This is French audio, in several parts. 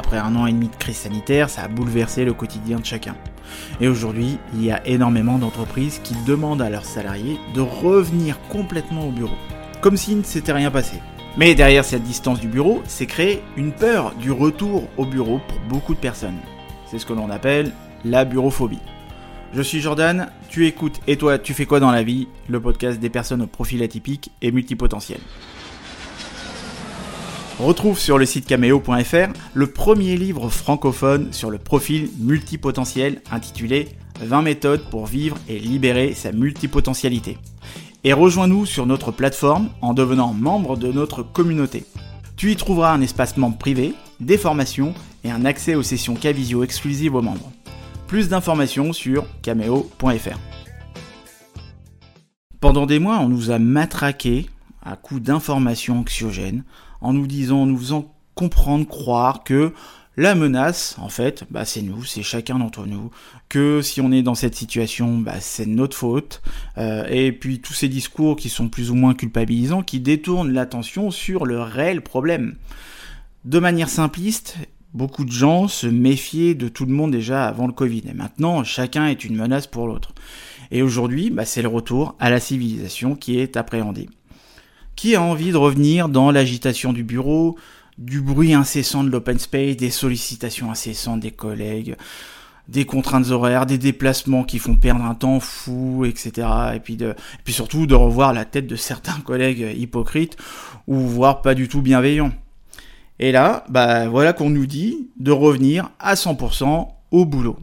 Après un an et demi de crise sanitaire, ça a bouleversé le quotidien de chacun. Et aujourd'hui, il y a énormément d'entreprises qui demandent à leurs salariés de revenir complètement au bureau. Comme si ne s'était rien passé. Mais derrière cette distance du bureau, c'est créé une peur du retour au bureau pour beaucoup de personnes. C'est ce que l'on appelle la bureauphobie. Je suis Jordan, tu écoutes et toi tu fais quoi dans la vie? Le podcast des personnes au profil atypique et multipotentiel. Retrouve sur le site cameo.fr le premier livre francophone sur le profil multipotentiel intitulé 20 méthodes pour vivre et libérer sa multipotentialité. Et rejoins-nous sur notre plateforme en devenant membre de notre communauté. Tu y trouveras un espace membre privé, des formations et un accès aux sessions Cavisio exclusives aux membres. Plus d'informations sur cameo.fr. Pendant des mois, on nous a matraqué à coups d'informations anxiogènes en nous disant, en nous faisant comprendre, croire que la menace, en fait, bah, c'est nous, c'est chacun d'entre nous, que si on est dans cette situation, bah, c'est notre faute, euh, et puis tous ces discours qui sont plus ou moins culpabilisants, qui détournent l'attention sur le réel problème. De manière simpliste, Beaucoup de gens se méfiaient de tout le monde déjà avant le Covid. Et maintenant, chacun est une menace pour l'autre. Et aujourd'hui, bah, c'est le retour à la civilisation qui est appréhendé. Qui a envie de revenir dans l'agitation du bureau, du bruit incessant de l'open space, des sollicitations incessantes des collègues, des contraintes horaires, des déplacements qui font perdre un temps fou, etc. Et puis, surtout de revoir la tête de certains collègues hypocrites ou voire pas du tout bienveillants. Et là, bah voilà qu'on nous dit de revenir à 100% au boulot.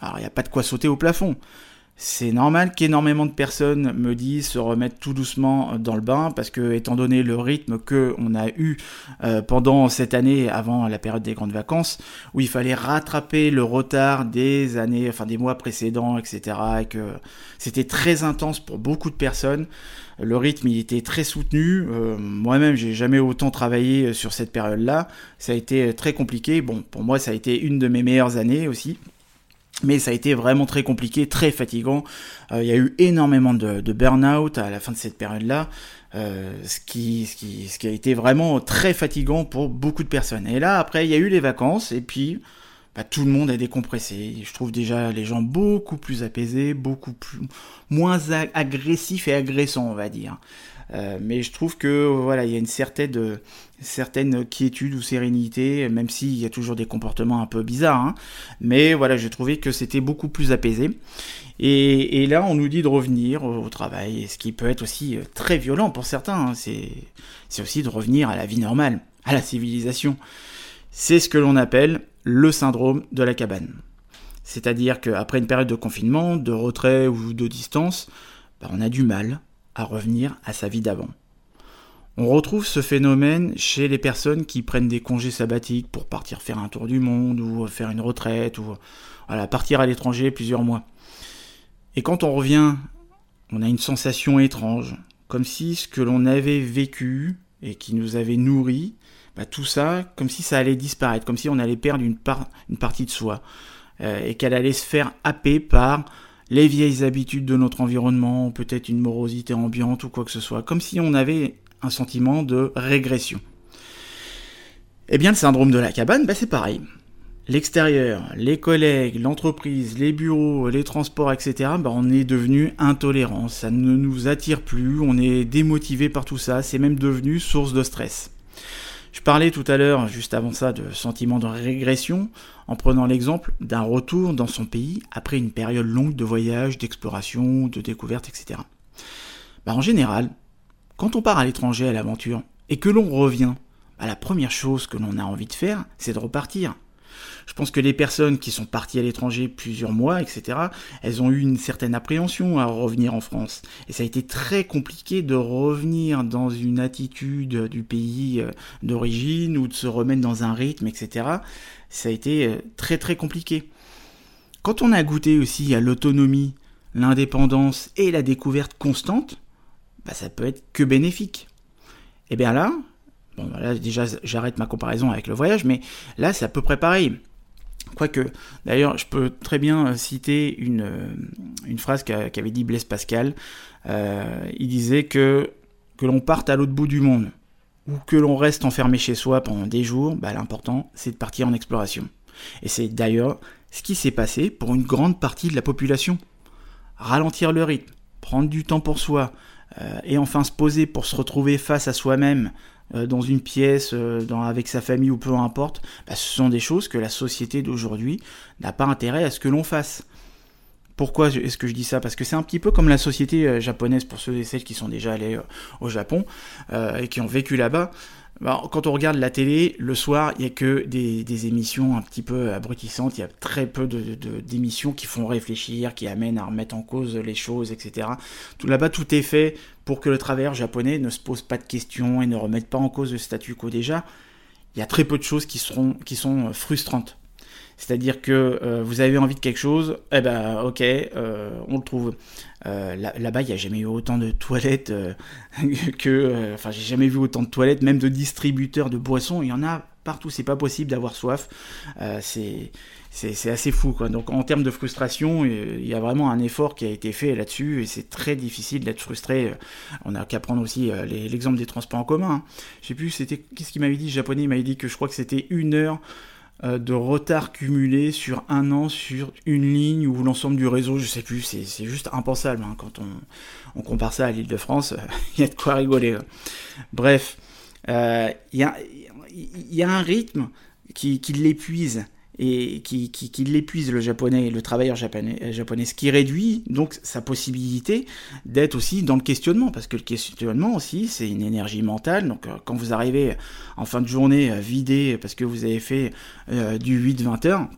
Alors il n'y a pas de quoi sauter au plafond. C'est normal qu'énormément de personnes me disent se remettre tout doucement dans le bain parce que étant donné le rythme que on a eu euh, pendant cette année avant la période des grandes vacances où il fallait rattraper le retard des années enfin des mois précédents etc et que c'était très intense pour beaucoup de personnes le rythme il était très soutenu. Euh, moi-même, j'ai jamais autant travaillé euh, sur cette période-là. Ça a été euh, très compliqué. Bon, pour moi, ça a été une de mes meilleures années aussi. Mais ça a été vraiment très compliqué, très fatigant. Il y a eu énormément de, burn-out à la fin de cette période-là, ce, qui, ce, qui, ce qui a été vraiment très fatigant pour beaucoup de personnes. Et là, après, il y a eu les vacances, et puis bah, tout le monde est décompressé. Je trouve déjà les gens beaucoup plus apaisés, beaucoup plus moins agressifs et agressants, on va dire. Euh, mais je trouve que voilà, il y a une certaine, certaine quiétude ou sérénité, même s'il y a toujours des comportements un peu bizarres. Hein. Mais voilà, j'ai trouvé que c'était beaucoup plus apaisé. Et, là, on nous dit de revenir au travail, ce qui peut être aussi euh, très violent pour certains. Hein. C'est aussi de revenir à la vie normale, à la civilisation. C'est ce que l'on appelle le syndrome de la cabane. C'est-à-dire qu'après une période de confinement, de retrait ou de distance, bah, on a du mal à revenir à sa vie d'avant. On retrouve ce phénomène chez les personnes qui prennent des congés sabbatiques pour partir faire un tour du monde ou faire une retraite ou partir à l'étranger plusieurs mois. Et quand on revient, on a une sensation étrange, comme si ce que l'on avait vécu et qui nous avait nourri bah, tout ça, comme si ça allait disparaître, comme si on allait perdre une, partie de soi, euh, et qu'elle allait se faire happer par les vieilles habitudes de notre environnement, peut-être une morosité ambiante ou quoi que ce soit, comme si on avait un sentiment de régression. Eh bien, le syndrome de la cabane, bah, c'est pareil. L'extérieur, les collègues, l'entreprise, les bureaux, les transports, etc., bah, on est devenu intolérant, ça ne nous attire plus, on est démotivé par tout ça, c'est même devenu source de stress. Je parlais tout à l'heure, juste avant ça, de sentiment de régression, en prenant l'exemple d'un retour dans son pays après une période longue de voyage, d'exploration, de découverte, etc. Bah, en général, quand on part à l'étranger à l'aventure et que l'on revient, bah, la première chose que l'on a envie de faire, c'est de repartir. Je pense que les personnes qui sont parties à l'étranger plusieurs mois, etc., elles ont eu une certaine appréhension à revenir en France. Et ça a été très compliqué de revenir dans une attitude du pays euh, d'origine ou de se remettre dans un rythme, etc. Ça a été euh, très très compliqué. Quand on a goûté aussi à l'autonomie, l'indépendance et la découverte constante, bah, ça peut être que bénéfique. Et bien là, bon là déjà j'arrête ma comparaison avec le voyage, mais là c'est à peu près pareil. Quoique, d'ailleurs, je peux très bien euh, citer une, euh, phrase qu'avait dit Blaise Pascal. Euh, il disait que que l'on parte à l'autre bout du monde ou que l'on reste enfermé chez soi pendant des jours, bah, l'important c'est de partir en exploration. Et c'est d'ailleurs ce qui s'est passé pour une grande partie de la population. Ralentir le rythme, prendre du temps pour soi, et enfin se poser pour se retrouver face à soi-même dans une pièce, euh, avec sa famille ou peu importe, bah, ce sont des choses que la société d'aujourd'hui n'a pas intérêt à ce que l'on fasse. Pourquoi est-ce que je dis ça? Parce que c'est un petit peu comme la société euh, japonaise pour ceux et celles qui sont déjà allés au Japon et qui ont vécu là-bas. Bah, quand on regarde la télé, le soir, il n'y a que des, émissions un petit peu abrutissantes, il y a très peu d'émissions de, qui font réfléchir, qui amènent à remettre en cause les choses, etc. Là-bas, tout est fait pour que le travailleur japonais ne se pose pas de questions et ne remette pas en cause le statu quo déjà. Il y a très peu de choses qui, sont frustrantes. C'est-à-dire que euh, vous avez envie de quelque chose, eh ben ok, euh, on le trouve. Euh, là-bas, il n'y a jamais eu autant de toilettes que... Enfin, j'ai jamais vu autant de toilettes, même de distributeurs de boissons, il y en a partout, c'est pas possible d'avoir soif. c'est c'est assez fou. Quoi. Donc en termes de frustration, il y a vraiment un effort qui a été fait là-dessus et c'est très difficile d'être frustré. On a qu'à prendre aussi l'exemple des transports en commun. Hein. Je sais plus, c'était qu'est-ce qu'il m'avait dit, le japonais, il m'avait dit que je crois que c'était une heure de retard cumulé sur un an sur une ligne ou l'ensemble du réseau, je sais plus, c'est juste impensable hein. quand on, compare ça à l'île de France, il y a de quoi rigoler. Hein. Bref, euh, il y, a, un rythme qui l'épuise et qui, l'épuise le japonais, le travailleur japonais, euh, japonais, ce qui réduit donc sa possibilité d'être aussi dans le questionnement, parce que le questionnement aussi c'est une énergie mentale, donc euh, quand vous arrivez en fin de journée euh, vidé parce que vous avez fait du 8-20 heures,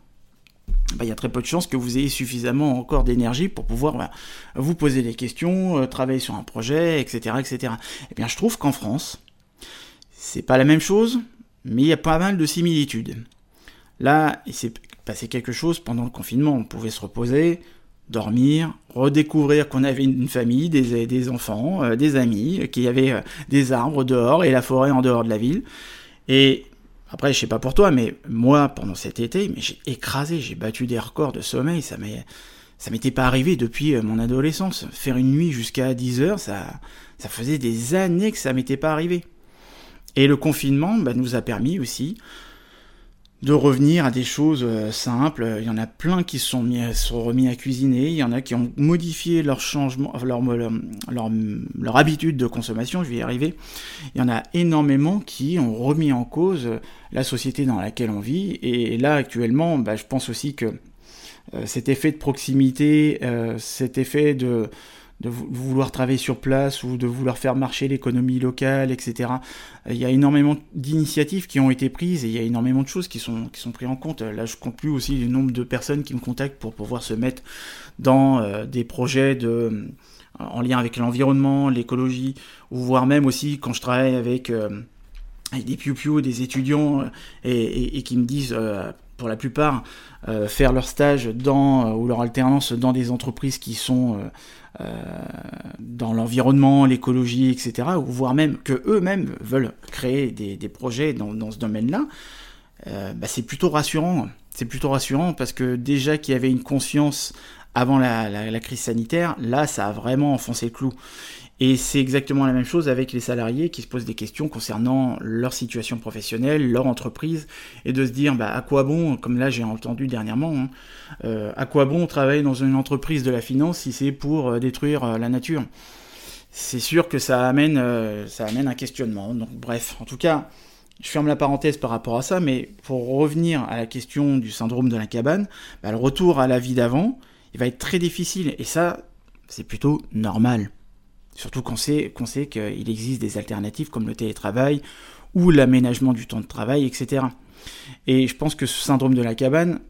bah, il y a très peu de chances que vous ayez suffisamment encore d'énergie pour pouvoir bah, vous poser des questions, travailler sur un projet, etc., etc. Et eh bien je trouve qu'en France, c'est pas la même chose, mais il y a pas mal de similitudes. Là, il s'est passé quelque chose pendant le confinement. On pouvait se reposer, dormir, redécouvrir qu'on avait une famille, des, des enfants, euh, des amis, qu'il y avait euh, des arbres dehors et la forêt en dehors de la ville. Et après, je sais pas pour toi, mais moi, pendant cet été, j'ai écrasé, j'ai battu des records de sommeil. Ça m'est, ça m'était pas arrivé depuis euh, mon adolescence. Faire une nuit jusqu'à 10 heures, ça, ça faisait des années que ça m'était pas arrivé. Et le confinement bah, nous a permis aussi de revenir à des choses euh, simples. Il y en a plein qui sont, mis, sont remis à cuisiner, il y en a qui ont modifié leur changement, leur, leur, habitude de consommation, je vais y arriver. Il y en a énormément qui ont remis en cause la société dans laquelle on vit. Et là, actuellement, bah, je pense aussi que euh, cet effet de proximité, euh, cet effet de de vouloir travailler sur place ou de vouloir faire marcher l'économie locale, etc. Il y a énormément d'initiatives qui ont été prises et il y a énormément de choses qui sont, qui sont prises en compte. Là, je compte plus aussi le nombre de personnes qui me contactent pour pouvoir se mettre dans euh, des projets de, en lien avec l'environnement, l'écologie, ou voire même aussi quand je travaille avec, euh, des piou des étudiants euh, et, qui me disent pour la plupart, faire leur stage dans, ou leur alternance dans des entreprises qui sont dans l'environnement, l'écologie, etc., ou voire même que eux-mêmes veulent créer des, projets dans, ce domaine-là, euh, bah, c'est plutôt rassurant. C'est plutôt rassurant parce que déjà qu'il y avait une conscience avant la, crise sanitaire, là, ça a vraiment enfoncé le clou. Et c'est exactement la même chose avec les salariés qui se posent des questions concernant leur situation professionnelle, leur entreprise, et de se dire bah, à quoi bon, comme là j'ai entendu dernièrement, hein, euh, à quoi bon travailler dans une entreprise de la finance si c'est pour euh, détruire euh, la nature? C'est sûr que ça amène, un questionnement. Bref, en tout cas, je ferme la parenthèse par rapport à ça, mais pour revenir à la question du syndrome de la cabane, bah, le retour à la vie d'avant, il va être très difficile, et ça, c'est plutôt normal. Surtout qu'on sait sait qu'il existe des alternatives comme le télétravail ou l'aménagement du temps de travail, etc. Et je pense que ce syndrome de la cabane,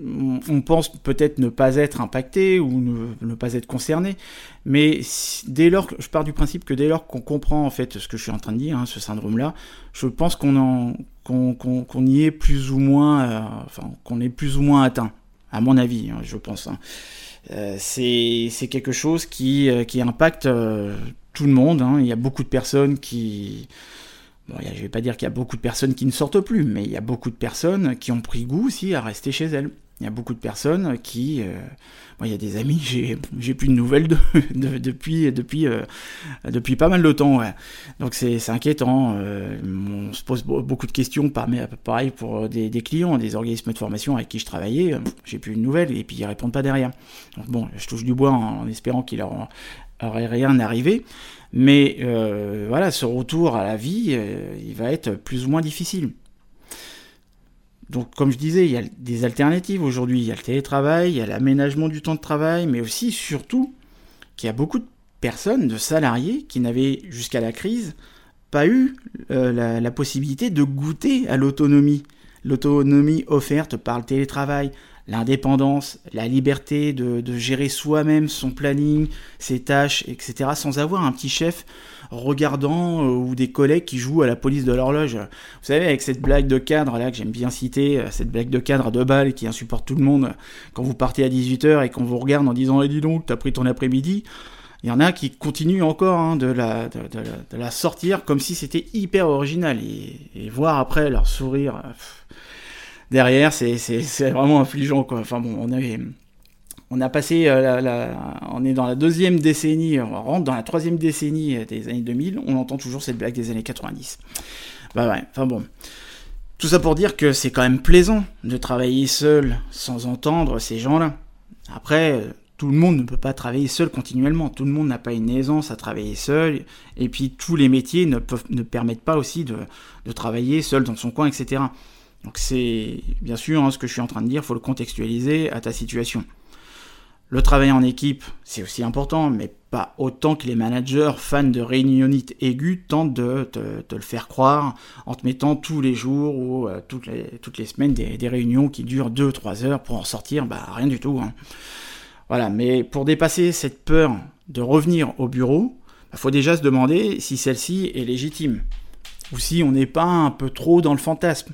on pense peut-être ne pas être impacté ou ne, pas être concerné, mais dès lors, je pars du principe que dès lors qu'on comprend en fait ce que je suis en train de dire, hein, ce syndrome-là, je pense qu'on y est plus ou moins, euh, qu'on est plus ou moins atteint, à mon avis, hein, je pense. Hein. Euh, c'est quelque chose qui, euh, impacte tout le monde. Il y a beaucoup de personnes qui Bon, je ne vais pas dire qu'il y a beaucoup de personnes qui ne sortent plus, mais il y a beaucoup de personnes qui ont pris goût aussi à rester chez elles. Il y a beaucoup de personnes qui... Euh, il y a des amis, j'ai, plus de nouvelles de, depuis, depuis, euh, depuis pas mal de temps. Donc c'est, inquiétant. Euh, on se pose beaucoup de questions, pareil pour des, des, clients, des organismes de formation avec qui je travaillais. J'ai plus de nouvelles et puis ils répondent pas derrière. Donc bon, je touche du bois en, espérant qu'il leur aurait rien arrivé. Mais voilà, ce retour à la vie, il va être plus ou moins difficile. Donc, comme je disais, il y a des alternatives aujourd'hui. Il y a le télétravail, il y a l'aménagement du temps de travail, mais aussi, surtout, qu'il y a beaucoup de personnes, de salariés, qui n'avaient jusqu'à la crise pas eu euh, la, possibilité de goûter à l'autonomie. L'autonomie offerte par le télétravail, l'indépendance, la liberté de, gérer soi-même son planning, ses tâches, etc., sans avoir un petit chef regardant euh, ou des collègues qui jouent à la police de l'horloge. Vous savez, avec cette blague de cadre là que j'aime bien citer, euh, cette blague de cadre à deux balles qui insupporte tout le monde quand vous partez à 18h et qu'on vous regarde en disant Eh dis donc, t'as pris ton après-midi. Il y en a qui continuent encore hein, de, la, sortir comme si c'était hyper original. Et, voir après leur sourire euh, derrière, c'est vraiment affligeant. Enfin bon, on on a passé, euh, la, on est dans la deuxième décennie, on rentre dans la troisième décennie des années 2000, on entend toujours cette blague des années 90. Bah ouais, enfin bon. Tout ça pour dire que c'est quand même plaisant de travailler seul sans entendre ces gens-là. Après, tout le monde ne peut pas travailler seul continuellement. Tout le monde n'a pas une aisance à travailler seul. Et puis tous les métiers ne, peuvent, ne permettent pas aussi de, travailler seul dans son coin, etc. Donc c'est bien sûr hein, ce que je suis en train de dire, il faut le contextualiser à ta situation. Le travail en équipe, c'est aussi important, mais pas autant que les managers fans de réunionnite aiguë tentent de te, le faire croire en te mettant tous les jours ou euh, toutes, les, semaines des, réunions qui durent 2-3 heures pour en sortir, bah rien du tout. Hein. Voilà, mais pour dépasser cette peur de revenir au bureau, il bah, faut déjà se demander si celle-ci est légitime, ou si on n'est pas un peu trop dans le fantasme.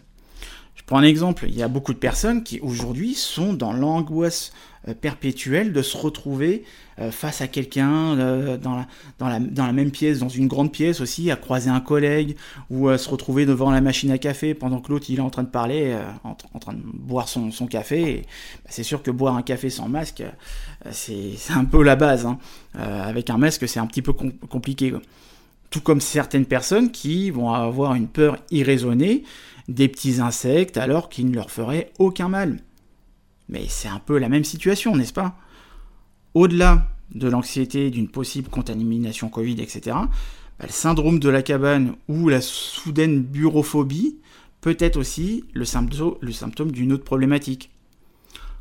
Je prends un exemple, il y a beaucoup de personnes qui aujourd'hui sont dans l'angoisse euh, perpétuelle de se retrouver euh, face à quelqu'un euh, dans, la, même pièce, dans une grande pièce aussi, à croiser un collègue ou à se retrouver devant la machine à café pendant que l'autre il est en train de parler, en, train de boire son, son café. Bah, c'est sûr que boire un café sans masque, c'est un peu la base. Hein. avec un masque, c'est un petit peu compliqué. Tout comme certaines personnes qui vont avoir une peur irraisonnée des petits insectes alors qu'ils ne leur feraient aucun mal. Mais c'est un peu la même situation, n'est-ce pas? Au-delà de l'anxiété d'une possible contamination Covid, etc., bah, le syndrome de la cabane ou la soudaine bureauphobie peut être aussi le symptôme, d'une autre problématique.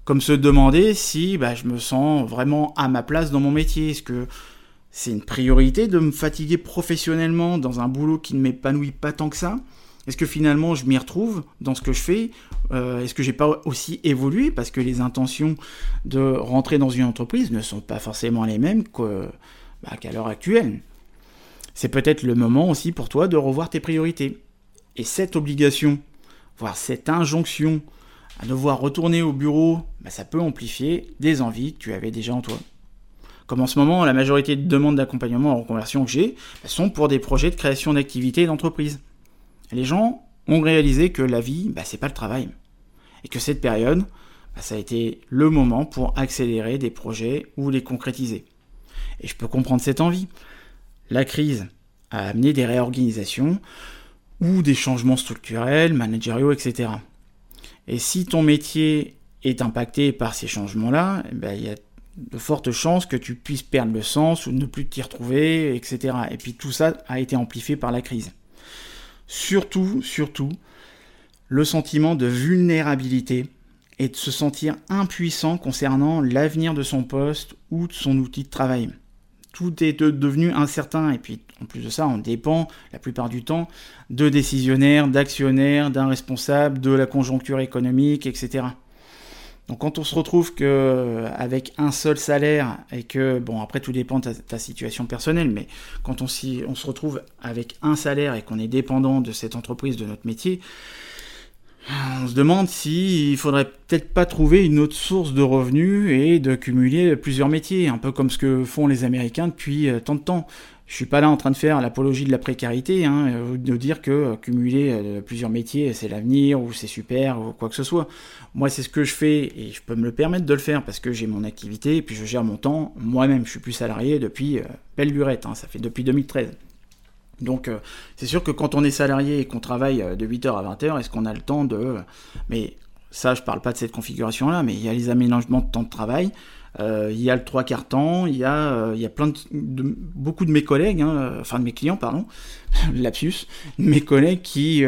Comme se demander si bah, je me sens vraiment à ma place dans mon métier. Est-ce que c'est une priorité de me fatiguer professionnellement dans un boulot qui ne m'épanouit pas tant que ça? Est-ce que finalement je m'y retrouve dans ce que je fais? Euh, Est-ce que j'ai pas aussi évolué? Parce que les intentions de rentrer dans une entreprise ne sont pas forcément les mêmes bah, qu'à l'heure actuelle C'est peut-être le moment aussi pour toi de revoir tes priorités. Et cette obligation, voire cette injonction à devoir retourner au bureau, bah, ça peut amplifier des envies que tu avais déjà en toi. Comme en ce moment, la majorité de demandes d'accompagnement en reconversion que j'ai bah, sont pour des projets de création d'activités d'entreprise. Les gens ont réalisé que la vie, bah, c'est pas le travail. Et que cette période, bah, ça a été le moment pour accélérer des projets ou les concrétiser. Et je peux comprendre cette envie. La crise a amené des réorganisations ou des changements structurels, managériaux, etc. Et si ton métier est impacté par ces changements-là, ben, il y a de fortes chances que tu puisses perdre le sens ou ne plus t'y retrouver, etc. Et puis tout ça a été amplifié par la crise. Surtout, surtout, le sentiment de vulnérabilité et de se sentir impuissant concernant l'avenir de son poste ou de son outil de travail. Tout est devenu incertain et puis En plus de ça, on dépend la plupart du temps de décisionnaires, d'actionnaires, d'un responsable, de la conjoncture économique, etc. Donc quand on se retrouve que avec un seul salaire et que bon après tout dépend de ta, situation personnelle, mais quand on, on se retrouve avec un salaire et qu'on est dépendant de cette entreprise, de notre métier, on se demande s'il ne faudrait peut-être pas trouver une autre source de revenus et de cumuler plusieurs métiers, un peu comme ce que font les Américains depuis euh, tant de temps. Je suis pas là en train de faire l'apologie de la précarité, hein, euh, de dire que euh, cumuler plusieurs métiers c'est l'avenir ou c'est super ou quoi que ce soit. Moi c'est ce que je fais et je peux me le permettre de le faire parce que j'ai mon activité et puis je gère mon temps moi-même. Je suis plus salarié depuis belle lurette, hein, ça fait depuis 2013. Donc euh, c'est sûr que quand on est salarié et qu'on travaille euh, de 8h à 20h, est-ce qu'on a le temps de... Mais ça, je parle pas de cette configuration-là, mais il y a les aménagements de temps de travail, euh, il y a le trois quarts temps, il y a, de, beaucoup de mes collègues, hein, enfin de mes clients, pardon, lapsus, mes collègues qui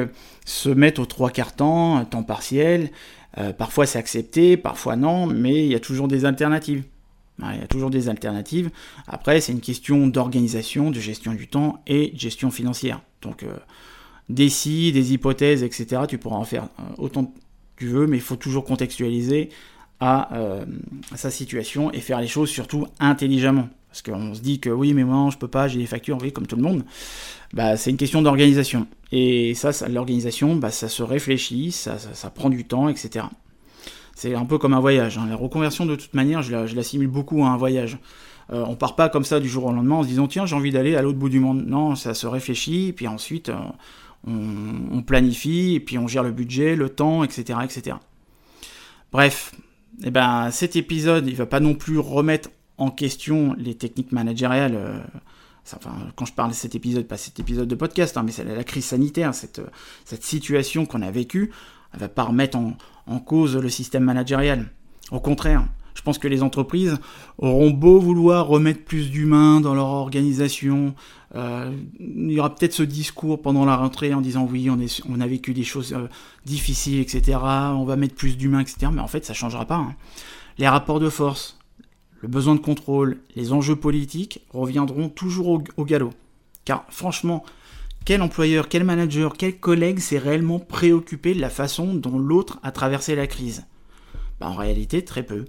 se mettent au trois quarts temps, temps partiel, parfois c'est accepté, parfois non, mais il y a toujours des alternatives. Il y a toujours des alternatives. Après, c'est une question d'organisation, de gestion du temps et gestion financière. Donc, euh, des si, des hypothèses, etc., tu pourras en faire euh, autant que tu veux, mais il faut toujours contextualiser euh, à, sa situation et faire les choses surtout intelligemment. Parce qu'on se dit que oui, mais moi, je peux pas, j'ai des factures, oui, comme tout le monde. Bah, c'est une question d'organisation. Et ça, l'organisation, bah, ça se réfléchit, ça, ça prend du temps, etc. C'est un peu comme un voyage. Hein. La reconversion, de toute manière, je l'assimile beaucoup à un voyage. Euh, on part pas comme ça du jour au lendemain en se disant tiens j'ai envie d'aller à l'autre bout du monde. Non, ça se réfléchit, puis ensuite euh, on, planifie, et puis on gère le budget, le temps, etc. etc. Bref, eh ben, cet épisode, il va pas non plus remettre en question les techniques managériales. Euh, enfin, quand je parle de cet épisode, pas cet épisode de podcast, hein, mais c'est la crise sanitaire, cette, cette situation qu'on a vécue, elle va pas remettre en, cause le système managérial. Au contraire, pense que les entreprises auront beau vouloir remettre plus d'humains dans leur organisation. Euh, il y aura peut-être ce discours pendant la rentrée en disant oui, on a vécu des choses euh, difficiles, etc. On va mettre plus d'humains, etc. Mais en fait, ça ne changera pas. Hein. Les rapports de force, le besoin de contrôle, les enjeux politiques reviendront toujours au galop. Car franchement, quel employeur, quel manager, quel collègue s'est réellement préoccupé de la façon dont l'autre a traversé la crise? Bah, En réalité, très peu.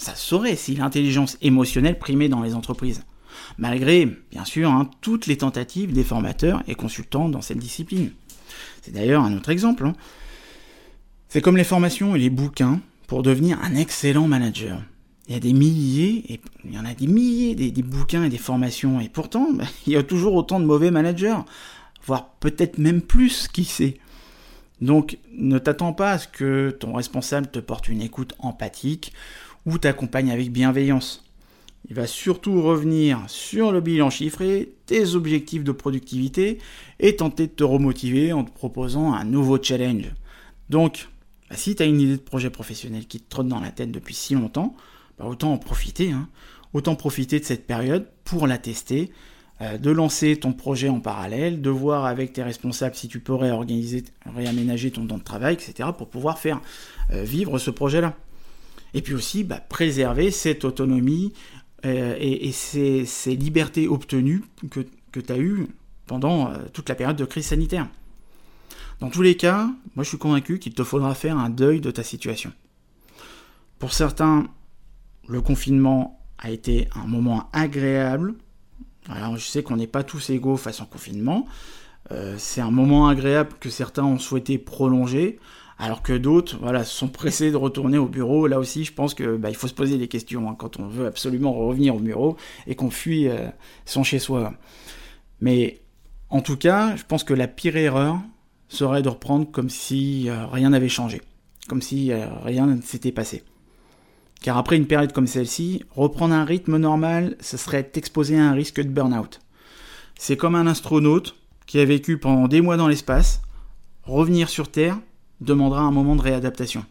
Ça saurait si l'intelligence émotionnelle primait dans les entreprises. Malgré, bien sûr, hein, toutes les tentatives des formateurs et consultants dans cette discipline. C'est d'ailleurs un autre exemple. Hein. C'est comme les formations et les bouquins pour devenir un excellent manager. Il y a des milliers, et il y en a des milliers des, bouquins et des formations, et pourtant, bah, il y a toujours autant de mauvais managers voire peut-être même plus, qui sait. Donc ne t'attends pas à ce que ton responsable te porte une écoute empathique ou t'accompagne avec bienveillance. Il va surtout revenir sur le bilan chiffré, tes objectifs de productivité et tenter de te remotiver en te proposant un nouveau challenge. Donc, bah, si tu as une idée de projet professionnel qui te trotte dans la tête depuis si longtemps, bah, autant en profiter. Hein. Autant profiter de cette période pour la tester euh, de lancer ton projet en parallèle, de voir avec tes responsables si tu peux réorganiser, réaménager ton temps de travail, etc., pour pouvoir faire euh, vivre ce projet-là. Et puis aussi, bah, préserver cette autonomie euh, et, ces, libertés obtenues que, que tu as eues pendant toute la période de crise sanitaire. Dans tous les cas, moi je suis convaincu qu'il te faudra faire un deuil de ta situation. Pour certains, le confinement a été un moment agréable, alors je sais qu'on n'est pas tous égaux face au confinement. Euh, c'est un moment agréable que certains ont souhaité prolonger, alors que d'autres voilà, sont pressés de retourner au bureau. Là aussi, je pense qu'il bah, faut se poser des questions hein, quand on veut absolument revenir au bureau et qu'on fuit euh, son chez-soi. Mais en tout cas, je pense que la pire erreur serait de reprendre comme si euh, rien n'avait changé, comme si rien ne s'était passé. Car après une période comme celle-ci, reprendre un rythme normal, ce serait t'exposer à un risque de burn-out. C'est comme un astronaute qui a vécu pendant des mois dans l'espace, revenir sur Terre demandera un moment de réadaptation.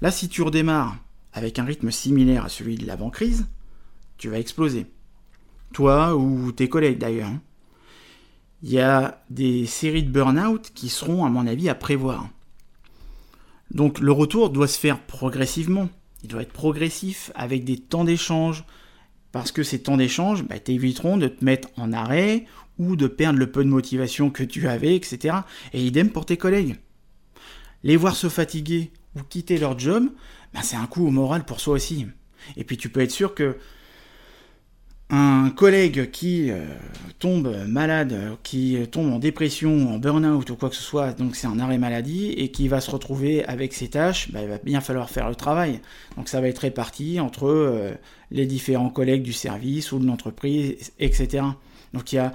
Là, si tu redémarres avec un rythme similaire à celui de l'avant-crise, tu vas exploser. Toi ou tes collègues d'ailleurs. Hein. Il y a des séries de burn-out qui seront, à mon avis, à prévoir. Donc le retour doit se faire progressivement. Il doit être progressif avec des temps d'échange, parce que ces temps d'échange bah, t'éviteront de te mettre en arrêt ou de perdre le peu de motivation que tu avais, etc. Et idem pour tes collègues. Les voir se fatiguer ou quitter leur job, ben c'est un coup au moral pour soi aussi. Et puis tu peux être sûr que un collègue qui euh, tombe malade, qui tombe en dépression, en burn-out ou quoi que ce soit, donc c'est un arrêt maladie, et qui va se retrouver avec ses tâches, bah, il va bien falloir faire le travail. Donc ça va être réparti entre euh, les différents collègues du service ou de l'entreprise, etc. Donc il y a,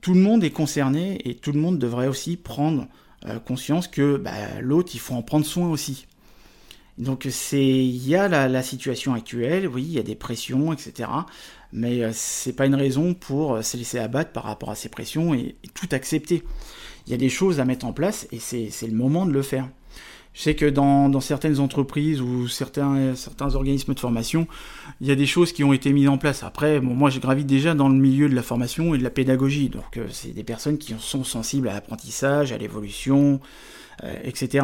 tout le monde est concerné et tout le monde devrait aussi prendre euh, conscience que bah, l'autre, il faut en prendre soin aussi. Donc c'est, il y a la, situation actuelle, oui, il y a des pressions, etc. Mais euh, c'est pas une raison pour euh, se laisser abattre par rapport à ces pressions et, tout accepter. Il y a des choses à mettre en place et c'est, le moment de le faire. Je sais que dans, certaines entreprises ou certains, organismes de formation, il y a des choses qui ont été mises en place. Après, moi, je gravite déjà dans le milieu de la formation et de la pédagogie. Donc, euh, c'est des personnes qui sont sensibles à l'apprentissage, à l'évolution, etc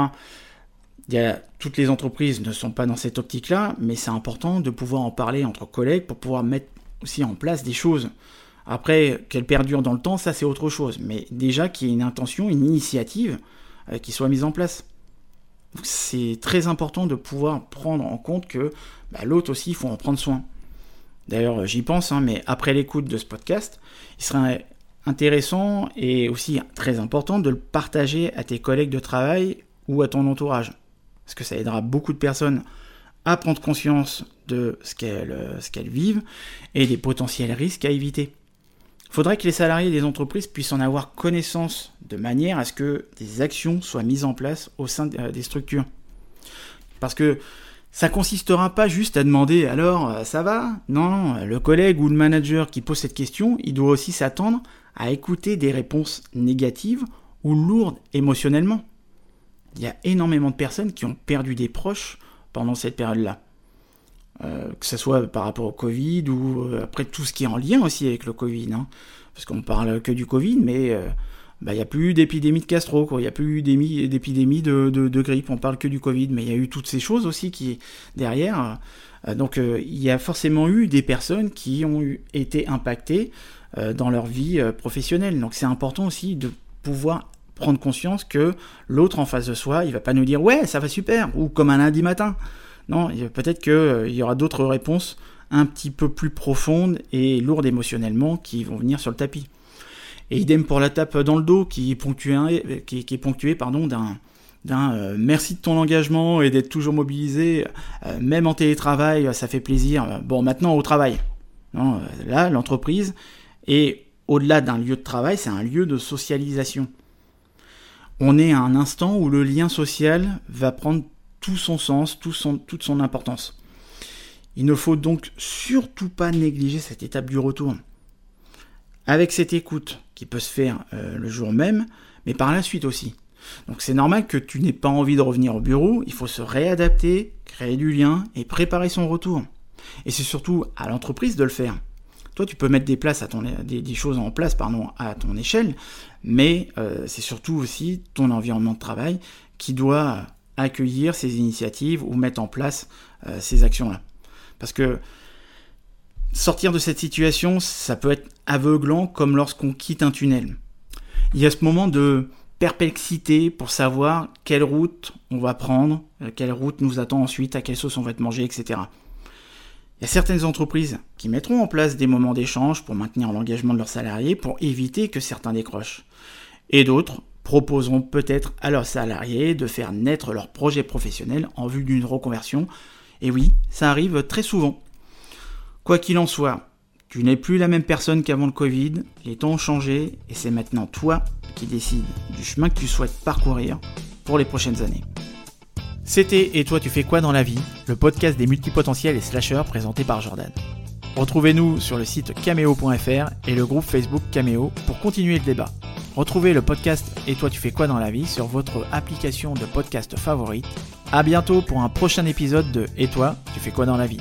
toutes les entreprises ne sont pas dans cette optique-là, mais c'est important de pouvoir en parler entre collègues pour pouvoir mettre aussi en place des choses. Après, qu'elles perdurent dans le temps, ça c'est autre chose. Mais déjà qu'il y ait une intention, une initiative euh, qui soit mise en place. C'est très important de pouvoir prendre en compte que bah, l'autre aussi, il faut en prendre soin. D'ailleurs, j'y pense, hein, mais après l'écoute de ce podcast, il serait intéressant et aussi très important de le partager à tes collègues de travail ou à ton entourage parce que ça aidera beaucoup de personnes à prendre conscience de ce qu'elles euh, ce qu'elles vivent et des potentiels risques à éviter. Faudrait que les salariés des entreprises puissent en avoir connaissance de manière à ce que des actions soient mises en place au sein euh, des structures. Parce que ça consistera pas juste à demander alors euh, ça va? Non, le collègue ou le manager qui pose cette question, il doit aussi s'attendre à écouter des réponses négatives ou lourdes émotionnellement il y a énormément de personnes qui ont perdu des proches pendant cette période-là. Euh, que ce soit par rapport au Covid ou euh, après tout ce qui est en lien aussi avec le Covid. Hein. parce qu'on parle que du Covid, mais euh, bah, il n'y a plus d'épidémie de gastro, il n'y a plus d'épidémie de, de, grippe, on parle que du Covid, mais il y a eu toutes ces choses aussi qui derrière. donc il y a forcément eu des personnes qui ont été impactées dans leur vie professionnelle. Donc c'est important aussi de pouvoir prendre conscience que l'autre en face de soi, il va pas nous dire ouais, ça va super, ou comme un lundi matin. Non, peut-être qu'il euh, y aura d'autres réponses un petit peu plus profondes et lourdes émotionnellement qui vont venir sur le tapis. Et idem pour la tape dans le dos qui est ponctuée, pardon, d'un, euh, merci de ton engagement et d'être toujours mobilisé, euh, même en télétravail, ça fait plaisir. Bon, maintenant au travail. Là, l'entreprise est au-delà d'un lieu de travail, c'est un lieu de socialisation on est à un instant où le lien social va prendre tout son sens, toute son importance. Il ne faut donc surtout pas négliger cette étape du retour. Avec cette écoute qui peut se faire euh, le jour même, mais par la suite aussi. Donc c'est normal que tu n'aies pas envie de revenir au bureau, il faut se réadapter, créer du lien et préparer son retour. Et c'est surtout à l'entreprise de le faire. Toi, tu peux mettre des, places des, choses en place pardon, à ton échelle, mais euh, c'est surtout aussi ton environnement de travail qui doit accueillir ces initiatives ou mettre en place euh, ces actions-là. Parce que sortir de cette situation, ça peut être aveuglant comme lorsqu'on quitte un tunnel. Il y a ce moment de perplexité pour savoir quelle route on va prendre, euh, quelle route nous attend ensuite, à quelle sauce on va être mangé, etc. Il y a certaines entreprises qui mettront en place des moments d'échange pour maintenir l'engagement de leurs salariés pour éviter que certains décrochent. Et d'autres proposeront peut-être à leurs salariés de faire naître leur projet professionnel en vue d'une reconversion. Et oui, ça arrive très souvent. Quoi qu'il en soit, tu n'es plus la même personne qu'avant le Covid, les temps ont changé et c'est maintenant toi qui décides du chemin que tu souhaites parcourir pour les prochaines années. C'était Et toi tu fais quoi dans la vie Le podcast des multipotentiels et slashers présenté par Jordan. Retrouvez-nous sur le site cameo.fr et le groupe Facebook Cameo pour continuer le débat. Retrouvez le podcast Et toi tu fais quoi dans la vie sur votre application de podcast favorite. A bientôt pour un prochain épisode de Et toi tu fais quoi dans la vie?